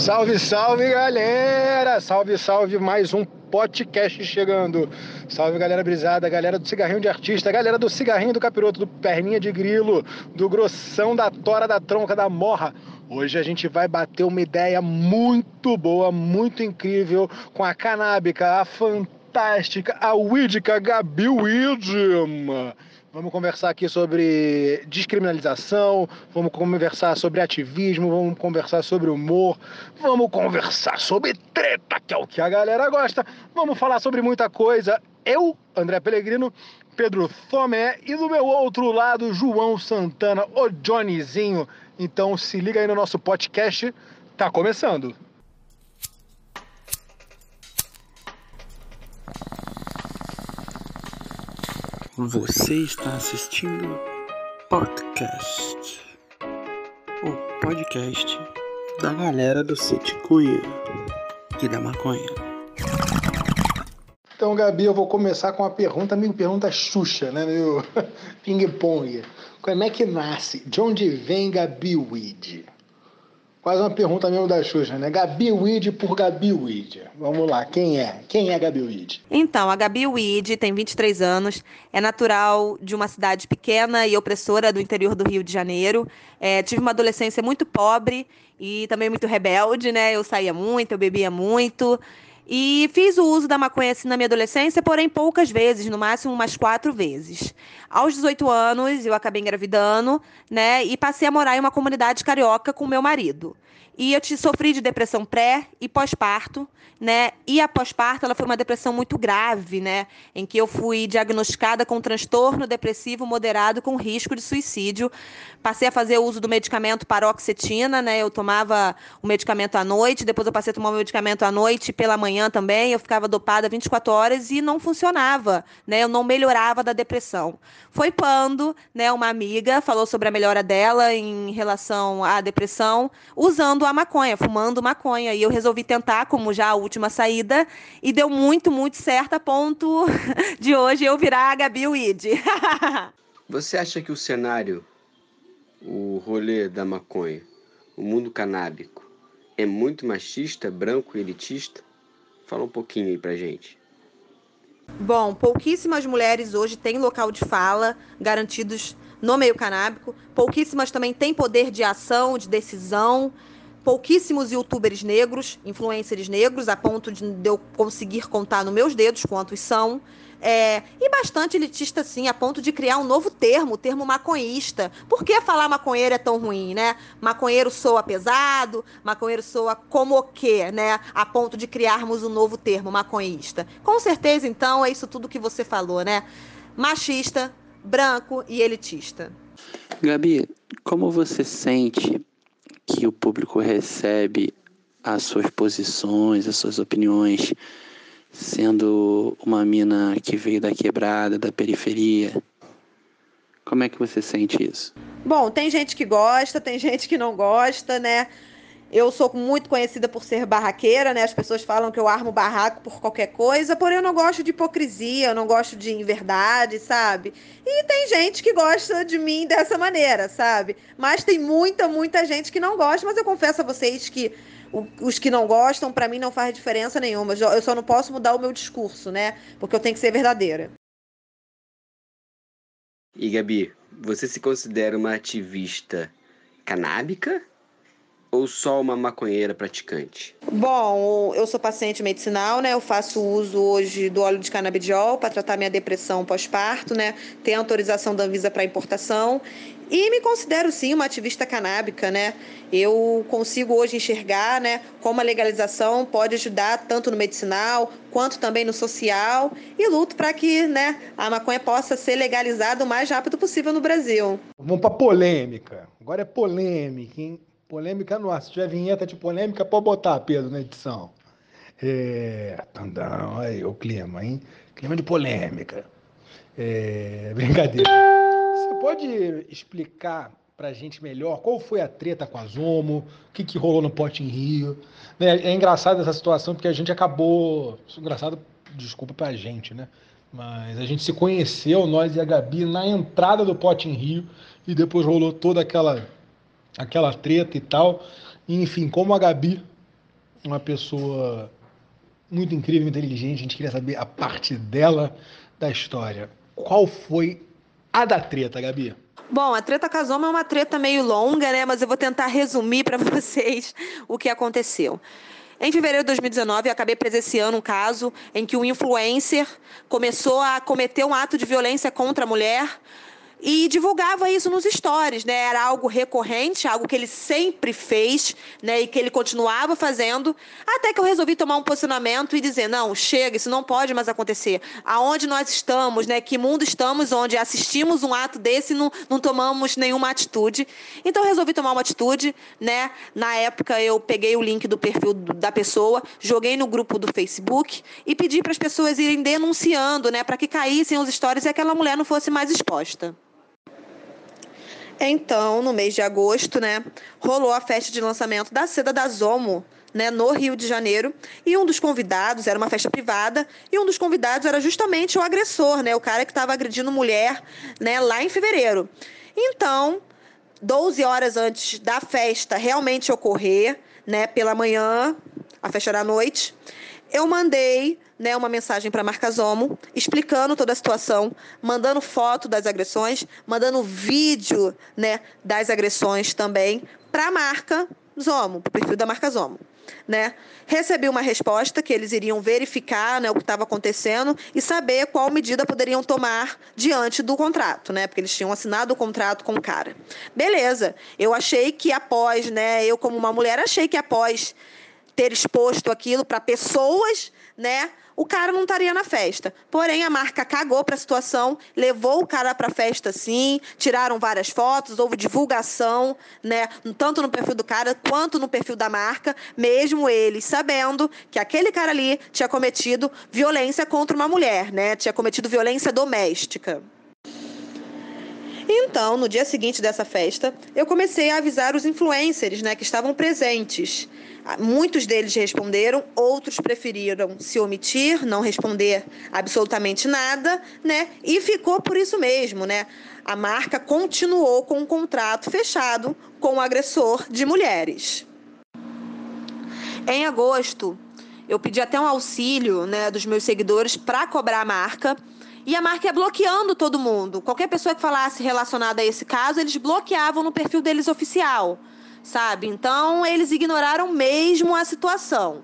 Salve, salve galera! Salve, salve, mais um podcast chegando. Salve galera brisada, galera do cigarrinho de artista, galera do cigarrinho do capiroto, do perninha de grilo, do grossão da tora da tronca da morra. Hoje a gente vai bater uma ideia muito boa, muito incrível com a canábica, a fantástica, a Widica Gabi Widm. Vamos conversar aqui sobre descriminalização, vamos conversar sobre ativismo, vamos conversar sobre humor, vamos conversar sobre treta, que é o que a galera gosta. Vamos falar sobre muita coisa. Eu, André Pellegrino, Pedro Thomé e do meu outro lado, João Santana, o Johnnyzinho. Então se liga aí no nosso podcast, tá começando. Você está assistindo podcast, o podcast da galera do Cunha e da maconha. Então, Gabi, eu vou começar com uma pergunta, meio pergunta Xuxa, né? Meio ping-pong. Como é que nasce? De onde vem Gabi Weed? Quase uma pergunta mesmo da Xuxa, né? Gabi Weed por Gabi Weed. Vamos lá, quem é? Quem é Gabi Weed? Então, a Gabi Weed tem 23 anos, é natural de uma cidade pequena e opressora do interior do Rio de Janeiro. É, tive uma adolescência muito pobre e também muito rebelde, né? Eu saía muito, eu bebia muito. E fiz o uso da maconha assim na minha adolescência, porém poucas vezes, no máximo umas quatro vezes. Aos 18 anos, eu acabei engravidando, né? E passei a morar em uma comunidade carioca com meu marido. E eu te sofri de depressão pré e pós-parto, né? E a pós-parto, ela foi uma depressão muito grave, né? Em que eu fui diagnosticada com transtorno depressivo moderado com risco de suicídio. Passei a fazer uso do medicamento paroxetina, né? Eu tomava o medicamento à noite, depois eu passei a tomar o medicamento à noite e pela manhã também. Eu ficava dopada 24 horas e não funcionava, né? Eu não melhorava da depressão. Foi quando, né, uma amiga falou sobre a melhora dela em relação à depressão, usando a maconha, fumando maconha. E eu resolvi tentar, como já a última saída, e deu muito, muito certo a ponto de hoje eu virar a Gabi Weed. Você acha que o cenário, o rolê da maconha, o mundo canábico, é muito machista, branco e elitista? Fala um pouquinho aí pra gente. Bom, pouquíssimas mulheres hoje têm local de fala garantidos no meio canábico. Pouquíssimas também têm poder de ação, de decisão pouquíssimos youtubers negros, influencers negros, a ponto de eu conseguir contar nos meus dedos quantos são. É, e bastante elitista, sim, a ponto de criar um novo termo, o termo maconhista. Por que falar maconheiro é tão ruim, né? Maconheiro soa pesado, maconheiro soa como o quê, né? A ponto de criarmos um novo termo, maconhista. Com certeza, então, é isso tudo que você falou, né? Machista, branco e elitista. Gabi, como você sente que o público recebe as suas posições, as suas opiniões, sendo uma mina que veio da quebrada, da periferia. Como é que você sente isso? Bom, tem gente que gosta, tem gente que não gosta, né? Eu sou muito conhecida por ser barraqueira, né? As pessoas falam que eu armo barraco por qualquer coisa, porém eu não gosto de hipocrisia, eu não gosto de inverdade, sabe? E tem gente que gosta de mim dessa maneira, sabe? Mas tem muita, muita gente que não gosta, mas eu confesso a vocês que os que não gostam, para mim não faz diferença nenhuma. Eu só não posso mudar o meu discurso, né? Porque eu tenho que ser verdadeira. E Gabi, você se considera uma ativista canábica ou só uma maconheira praticante? Bom, eu sou paciente medicinal, né? Eu faço uso hoje do óleo de canabidiol para tratar minha depressão pós-parto, né? Tem autorização da Anvisa para importação e me considero sim uma ativista canábica, né? Eu consigo hoje enxergar, né, como a legalização pode ajudar tanto no medicinal quanto também no social e luto para que, né, a maconha possa ser legalizada o mais rápido possível no Brasil. Vamos para polêmica. Agora é polêmica, hein? Polêmica no ar. Se tiver vinheta de polêmica, pode botar, Pedro, na edição. É. Tandão, aí o clima, hein? Clima de polêmica. É. Brincadeira. Você pode explicar pra gente melhor qual foi a treta com a Zomo, o que, que rolou no Pote em Rio? Né, é engraçado essa situação porque a gente acabou. É engraçado, desculpa pra gente, né? Mas a gente se conheceu, nós e a Gabi, na entrada do Pote em Rio, e depois rolou toda aquela aquela treta e tal. enfim, como a Gabi uma pessoa muito incrível, inteligente. A gente queria saber a parte dela da história. Qual foi a da treta, Gabi? Bom, a treta Casoma é uma treta meio longa, né? Mas eu vou tentar resumir para vocês o que aconteceu. Em fevereiro de 2019, eu acabei presenciando um caso em que um influencer começou a cometer um ato de violência contra a mulher e divulgava isso nos stories, né? Era algo recorrente, algo que ele sempre fez, né? E que ele continuava fazendo, até que eu resolvi tomar um posicionamento e dizer: não, chega, isso não pode mais acontecer. Aonde nós estamos, né? Que mundo estamos onde assistimos um ato desse e não, não tomamos nenhuma atitude. Então resolvi tomar uma atitude, né? Na época eu peguei o link do perfil da pessoa, joguei no grupo do Facebook e pedi para as pessoas irem denunciando, né? Para que caíssem os stories e aquela mulher não fosse mais exposta. Então, no mês de agosto, né, rolou a festa de lançamento da Seda da Zomo, né, no Rio de Janeiro, e um dos convidados era uma festa privada, e um dos convidados era justamente o agressor, né, o cara que estava agredindo mulher, né, lá em fevereiro. Então, 12 horas antes da festa realmente ocorrer, né, pela manhã, a festa era à noite, eu mandei né, uma mensagem para a marca Zomo, explicando toda a situação, mandando foto das agressões, mandando vídeo né, das agressões também para a marca Zomo, para o perfil da marca Zomo. Né? Recebi uma resposta que eles iriam verificar né, o que estava acontecendo e saber qual medida poderiam tomar diante do contrato, né? Porque eles tinham assinado o contrato com o cara. Beleza. Eu achei que após, né? Eu, como uma mulher, achei que após ter exposto aquilo para pessoas, né? o cara não estaria na festa. Porém, a marca cagou para a situação, levou o cara para a festa sim, tiraram várias fotos, houve divulgação, né, tanto no perfil do cara quanto no perfil da marca, mesmo eles sabendo que aquele cara ali tinha cometido violência contra uma mulher, né, tinha cometido violência doméstica. Então, no dia seguinte dessa festa, eu comecei a avisar os influencers, né, que estavam presentes. Ah, muitos deles responderam, outros preferiram se omitir, não responder absolutamente nada, né? E ficou por isso mesmo, né? A marca continuou com um contrato fechado com o agressor de mulheres. Em agosto, eu pedi até um auxílio, né, dos meus seguidores para cobrar a marca. E a marca ia bloqueando todo mundo. Qualquer pessoa que falasse relacionada a esse caso, eles bloqueavam no perfil deles oficial sabe? Então eles ignoraram mesmo a situação.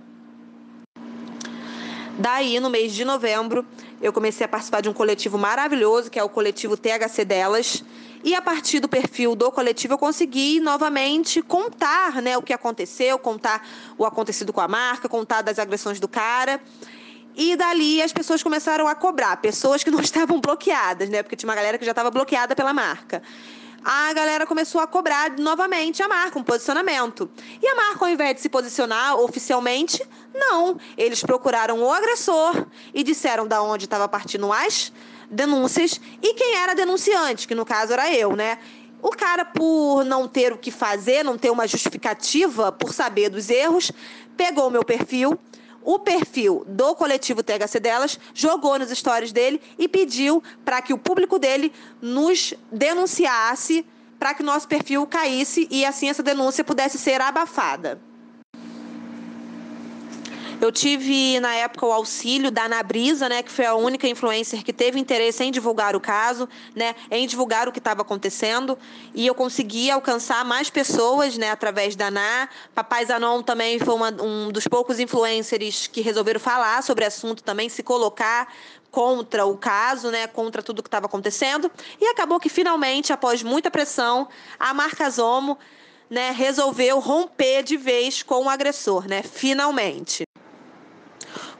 Daí, no mês de novembro, eu comecei a participar de um coletivo maravilhoso, que é o coletivo THC Delas. E a partir do perfil do coletivo, eu consegui novamente contar né, o que aconteceu, contar o acontecido com a marca, contar das agressões do cara. E dali as pessoas começaram a cobrar, pessoas que não estavam bloqueadas, né? Porque tinha uma galera que já estava bloqueada pela marca a galera começou a cobrar novamente a marca, um posicionamento. E a marca, ao invés de se posicionar oficialmente, não. Eles procuraram o agressor e disseram da onde estava partindo as denúncias e quem era denunciante, que no caso era eu, né? O cara, por não ter o que fazer, não ter uma justificativa, por saber dos erros, pegou o meu perfil, o perfil do coletivo THC delas, jogou nos stories dele e pediu para que o público dele nos denunciasse para que o nosso perfil caísse e assim essa denúncia pudesse ser abafada. Eu tive, na época, o auxílio da Nabrisa, né, que foi a única influencer que teve interesse em divulgar o caso, né, em divulgar o que estava acontecendo. E eu consegui alcançar mais pessoas né, através da Na. Papai Zanon também foi uma, um dos poucos influencers que resolveram falar sobre o assunto também, se colocar contra o caso, né, contra tudo que estava acontecendo. E acabou que finalmente, após muita pressão, a marca Zomo né, resolveu romper de vez com o agressor, né, finalmente.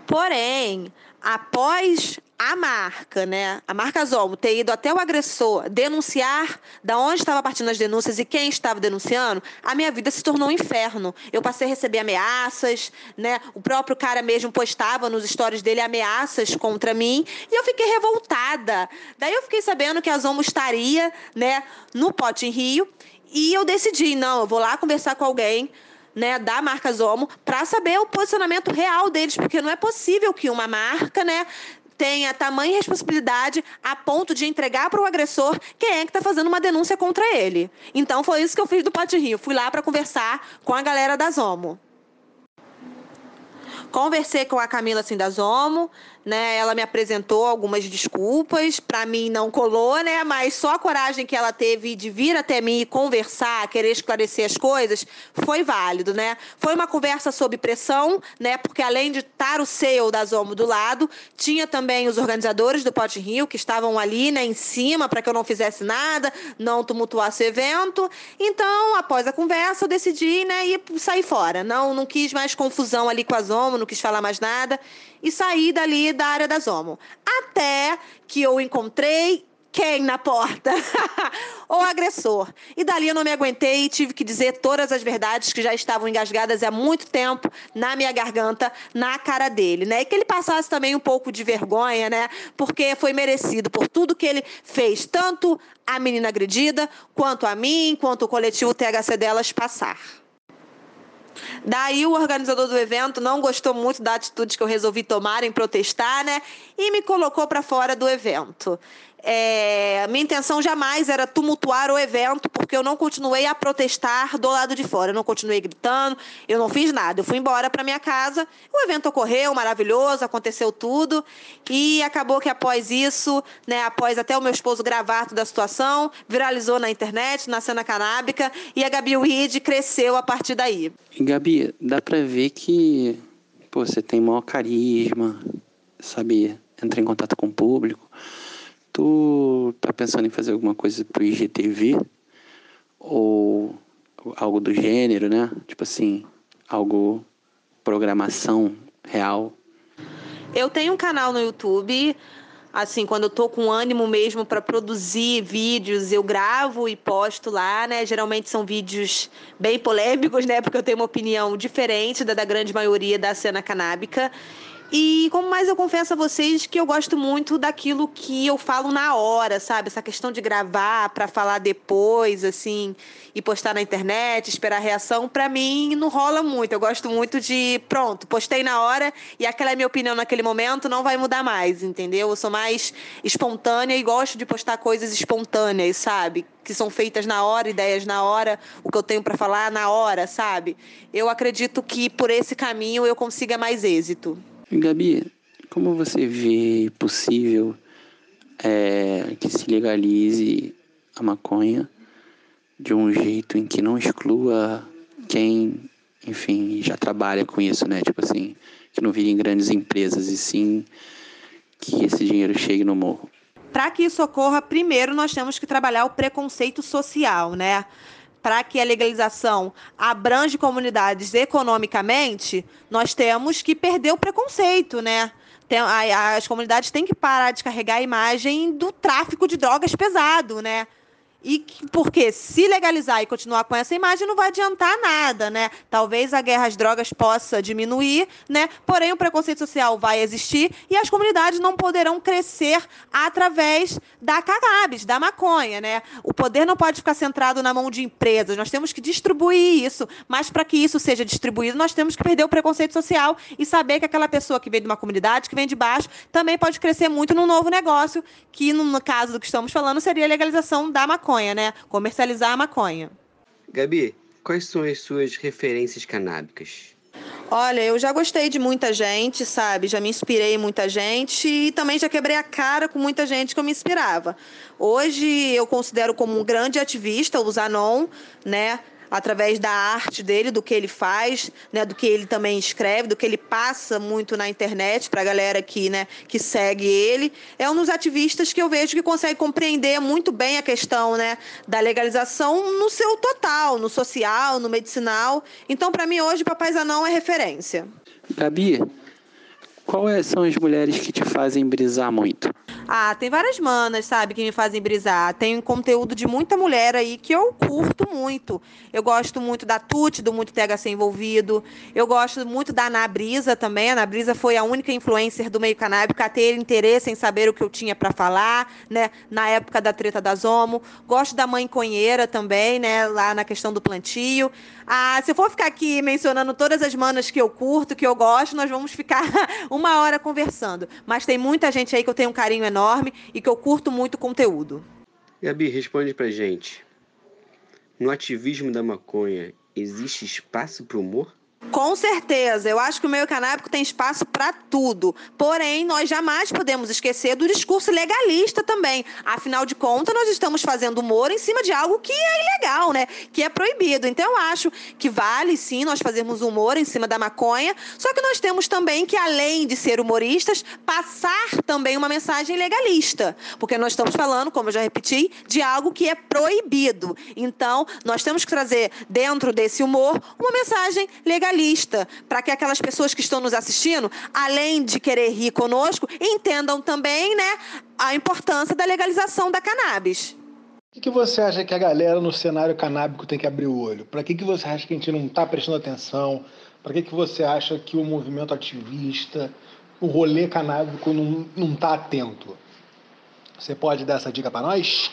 Porém, após a marca, né, a marca Zomo ter ido até o agressor denunciar da onde estava partindo as denúncias e quem estava denunciando, a minha vida se tornou um inferno. Eu passei a receber ameaças, né? O próprio cara mesmo postava nos stories dele ameaças contra mim e eu fiquei revoltada. Daí eu fiquei sabendo que a Zomo estaria, né, no Pote em Rio e eu decidi, não, eu vou lá conversar com alguém né, da marca Zomo para saber o posicionamento real deles, porque não é possível que uma marca, né, tenha tamanha responsabilidade a ponto de entregar para o agressor quem é que está fazendo uma denúncia contra ele. Então foi isso que eu fiz do Pote Rio. Fui lá para conversar com a galera da Zomo. Conversei com a Camila Sindazomo, né? Ela me apresentou algumas desculpas, para mim não colou, né? Mas só a coragem que ela teve de vir até mim e conversar, querer esclarecer as coisas, foi válido, né? Foi uma conversa sob pressão, né? Porque além de estar o CEO da Zomo do lado, tinha também os organizadores do Pote Rio que estavam ali, né, em cima para que eu não fizesse nada, não tumultuasse o evento. Então, após a conversa, eu decidi, né, ir sair fora. Não, não quis mais confusão ali com a Zomo, não quis falar mais nada e saí dali da área da Zomo. Até que eu encontrei quem na porta? o agressor. E dali eu não me aguentei e tive que dizer todas as verdades que já estavam engasgadas há muito tempo na minha garganta, na cara dele, né? E que ele passasse também um pouco de vergonha, né? Porque foi merecido por tudo que ele fez, tanto a menina agredida, quanto a mim, quanto o coletivo THC delas passar. Daí o organizador do evento não gostou muito da atitude que eu resolvi tomar em protestar, né? E me colocou para fora do evento. É, minha intenção jamais era tumultuar o evento, porque eu não continuei a protestar do lado de fora. Eu não continuei gritando, eu não fiz nada. Eu fui embora para minha casa. O evento ocorreu, maravilhoso, aconteceu tudo. E acabou que após isso, né, após até o meu esposo gravar toda a situação, viralizou na internet, na cena canábica, e a Gabi Weed cresceu a partir daí. Gabi, dá para ver que pô, você tem maior carisma, sabe, entra em contato com o público. Tu tá pensando em fazer alguma coisa pro IGTV? Ou algo do gênero, né? Tipo assim, algo programação real? Eu tenho um canal no YouTube. Assim, quando eu tô com ânimo mesmo para produzir vídeos, eu gravo e posto lá, né? Geralmente são vídeos bem polêmicos, né? Porque eu tenho uma opinião diferente da da grande maioria da cena canábica. E como mais eu confesso a vocês que eu gosto muito daquilo que eu falo na hora, sabe? Essa questão de gravar para falar depois, assim, e postar na internet, esperar a reação, para mim não rola muito. Eu gosto muito de, pronto, postei na hora e aquela é minha opinião naquele momento, não vai mudar mais, entendeu? Eu sou mais espontânea e gosto de postar coisas espontâneas, sabe? Que são feitas na hora, ideias na hora, o que eu tenho para falar na hora, sabe? Eu acredito que por esse caminho eu consiga mais êxito. Gabi, como você vê possível é, que se legalize a maconha de um jeito em que não exclua quem, enfim, já trabalha com isso, né? Tipo assim, que não virem grandes empresas e sim que esse dinheiro chegue no morro. Para que isso ocorra, primeiro nós temos que trabalhar o preconceito social, né? Para que a legalização abrange comunidades economicamente, nós temos que perder o preconceito, né? as comunidades têm que parar de carregar a imagem do tráfico de drogas pesado, né? E porque se legalizar e continuar com essa imagem não vai adiantar nada, né? Talvez a guerra às drogas possa diminuir, né? Porém o preconceito social vai existir e as comunidades não poderão crescer através da cannabis, da maconha, né? O poder não pode ficar centrado na mão de empresas. Nós temos que distribuir isso, mas para que isso seja distribuído, nós temos que perder o preconceito social e saber que aquela pessoa que vem de uma comunidade, que vem de baixo, também pode crescer muito num novo negócio, que no caso do que estamos falando seria a legalização da maconha maconha, né? Comercializar a maconha. Gabi, quais são as suas referências canábicas? Olha, eu já gostei de muita gente, sabe? Já me inspirei em muita gente e também já quebrei a cara com muita gente que eu me inspirava. Hoje eu considero como um grande ativista o Zanon, né? Através da arte dele, do que ele faz, né, do que ele também escreve, do que ele passa muito na internet para a galera que, né, que segue ele. É um dos ativistas que eu vejo que consegue compreender muito bem a questão né, da legalização no seu total, no social, no medicinal. Então, para mim, hoje, Papai Zanão é referência. Gabi, Quais são as mulheres que te fazem brisar muito? Ah, tem várias manas, sabe, que me fazem brisar. Tem conteúdo de muita mulher aí que eu curto muito. Eu gosto muito da Tuti, do Muito THC envolvido. Eu gosto muito da Ana Brisa também. A Ana Brisa foi a única influencer do meio canábico a ter interesse em saber o que eu tinha para falar, né, na época da treta da Zomo. Gosto da Mãe Conheira também, né, lá na questão do plantio. Ah, se eu for ficar aqui mencionando todas as manas que eu curto, que eu gosto, nós vamos ficar uma hora conversando. Mas tem muita gente aí que eu tenho um carinho enorme e que eu curto muito o conteúdo. Gabi, responde pra gente. No ativismo da maconha, existe espaço para humor? Com certeza, eu acho que o meio canábico tem espaço para tudo. Porém, nós jamais podemos esquecer do discurso legalista também. Afinal de contas, nós estamos fazendo humor em cima de algo que é ilegal, né? Que é proibido. Então, eu acho que vale sim nós fazermos humor em cima da maconha. Só que nós temos também que, além de ser humoristas, passar também uma mensagem legalista. Porque nós estamos falando, como eu já repeti, de algo que é proibido. Então, nós temos que trazer dentro desse humor uma mensagem legalista realista, para que aquelas pessoas que estão nos assistindo, além de querer rir conosco, entendam também né, a importância da legalização da cannabis. O que, você acha que a galera no cenário canábico tem que abrir o olho? Para que, que você acha que a gente não está prestando atenção? Para que, que você acha que o movimento ativista, o rolê canábico não está atento? Você pode dar essa dica para nós?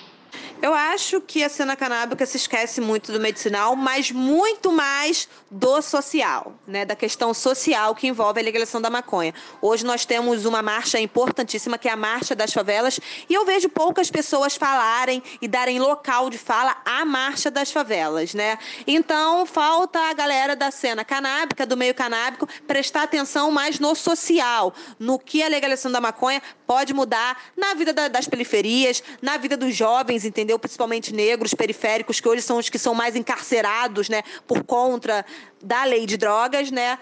Eu acho que a cena canábica se esquece muito do medicinal, mas muito mais do social, né? Da questão social que envolve a legalização da maconha. Hoje nós temos uma marcha importantíssima que é a Marcha das Favelas, e eu vejo poucas pessoas falarem e darem local de fala à Marcha das Favelas, né? Então falta a galera da cena canábica, do meio canábico, prestar atenção mais no social, no que a legalização da maconha pode mudar na vida das periferias, na vida dos jovens, entendeu? Principalmente negros, periféricos, que hoje são os que são mais encarcerados, né? Por conta da lei de drogas, né?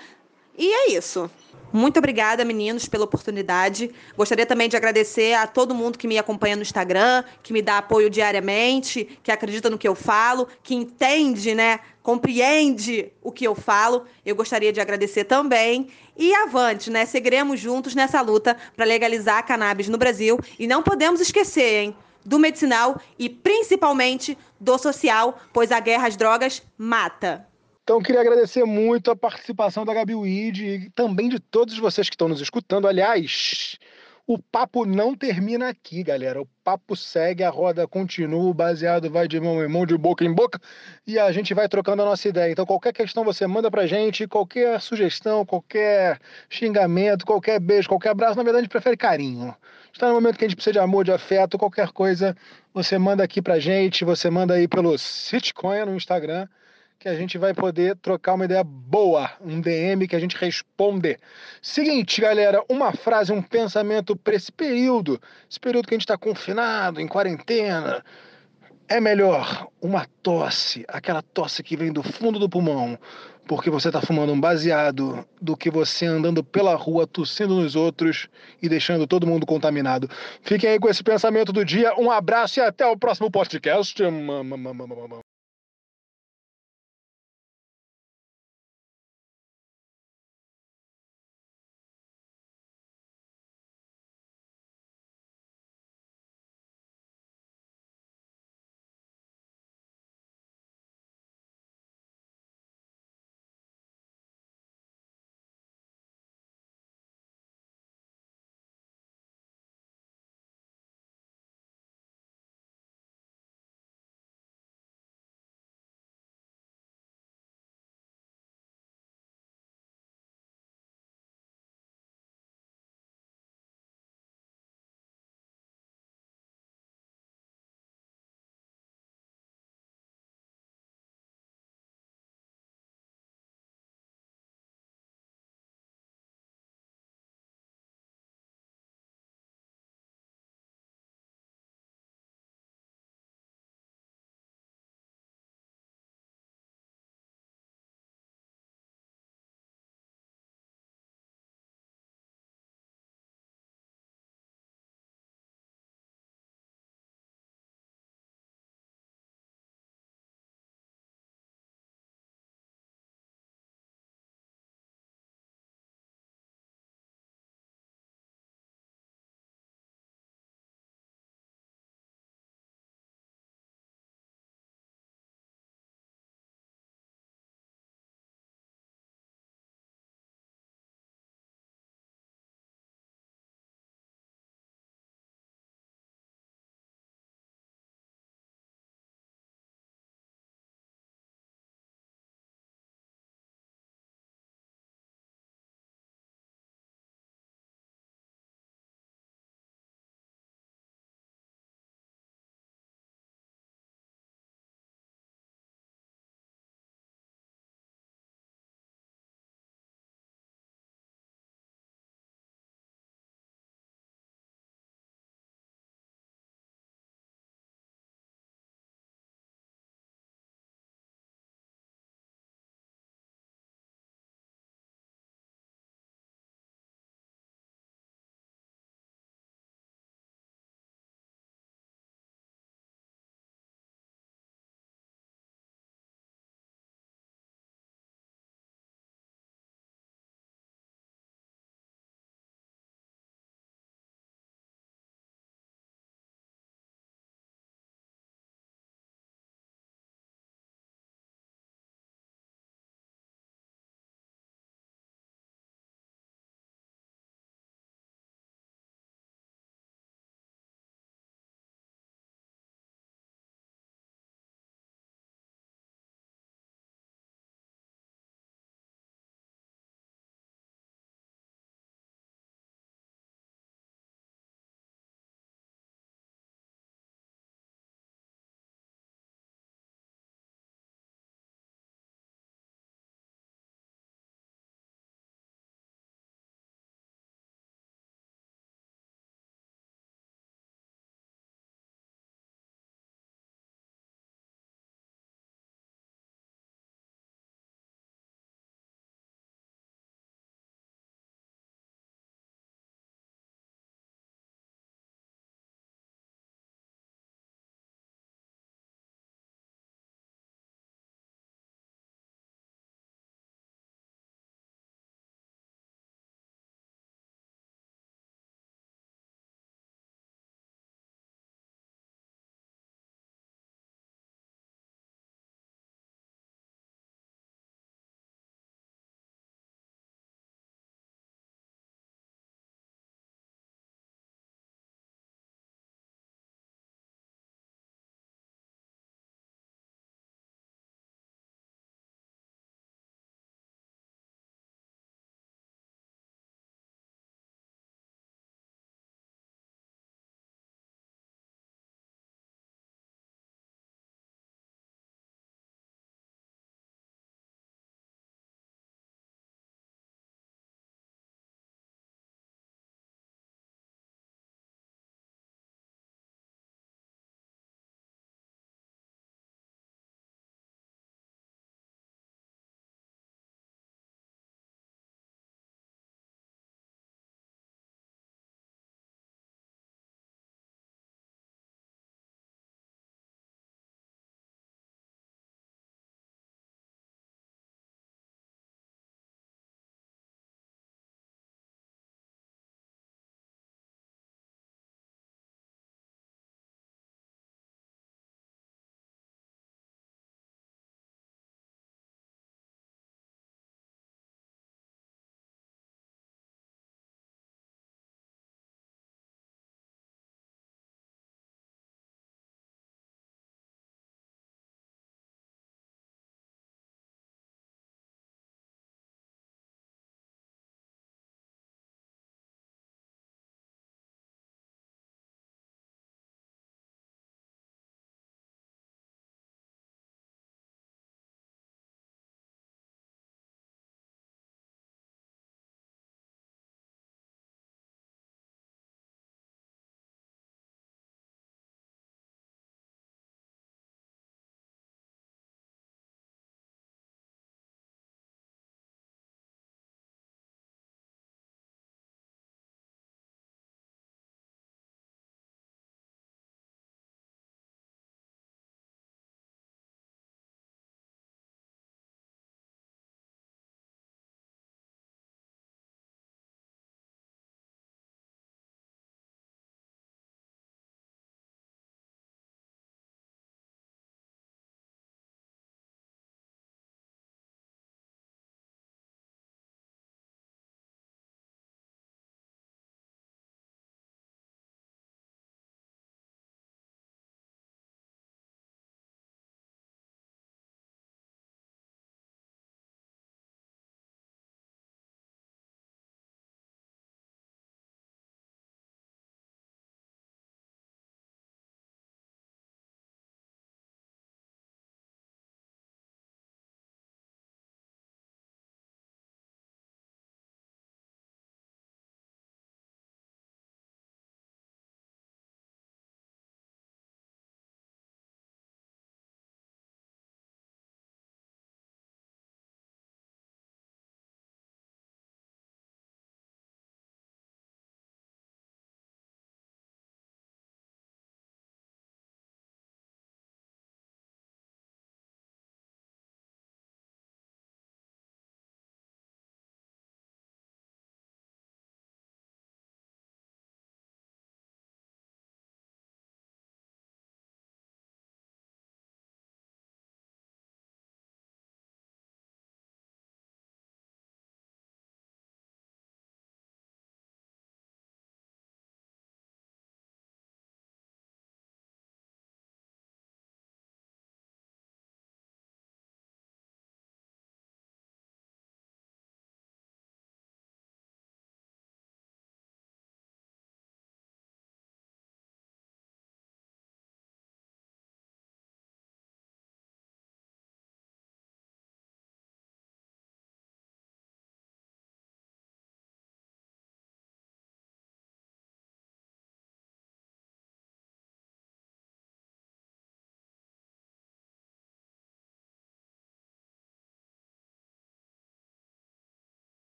E é isso. Muito obrigada, meninos, pela oportunidade. Gostaria também de agradecer a todo mundo que me acompanha no Instagram, que me dá apoio diariamente, que acredita no que eu falo, que entende, né? Compreende o que eu falo. Eu gostaria de agradecer também. E avante, né? Seguiremos juntos nessa luta para legalizar a cannabis no Brasil. E não podemos esquecer, hein? do medicinal e principalmente do social, pois a guerra às drogas mata. Então, queria agradecer muito a participação da Gabi Weed e também de todos vocês que estão nos escutando. Aliás, o papo não termina aqui, galera. O papo segue, a roda continua, o baseado vai de mão em mão, de boca em boca, e a gente vai trocando a nossa ideia. Então, qualquer questão você manda pra gente, qualquer sugestão, qualquer xingamento, qualquer beijo, qualquer abraço, na verdade, a gente prefere carinho. Está no momento que a gente precisa de amor, de afeto, qualquer coisa, você manda aqui pra gente, você manda aí pelo Sitcoin no Instagram que a gente vai poder trocar uma ideia boa, um DM que a gente responde. Seguinte, galera, uma frase, um pensamento para esse período, esse período que a gente está confinado, em quarentena. É melhor uma tosse, aquela tosse que vem do fundo do pulmão, porque você está fumando um baseado, do que você andando pela rua tossindo nos outros e deixando todo mundo contaminado. Fiquem aí com esse pensamento do dia. Um abraço e até o próximo podcast.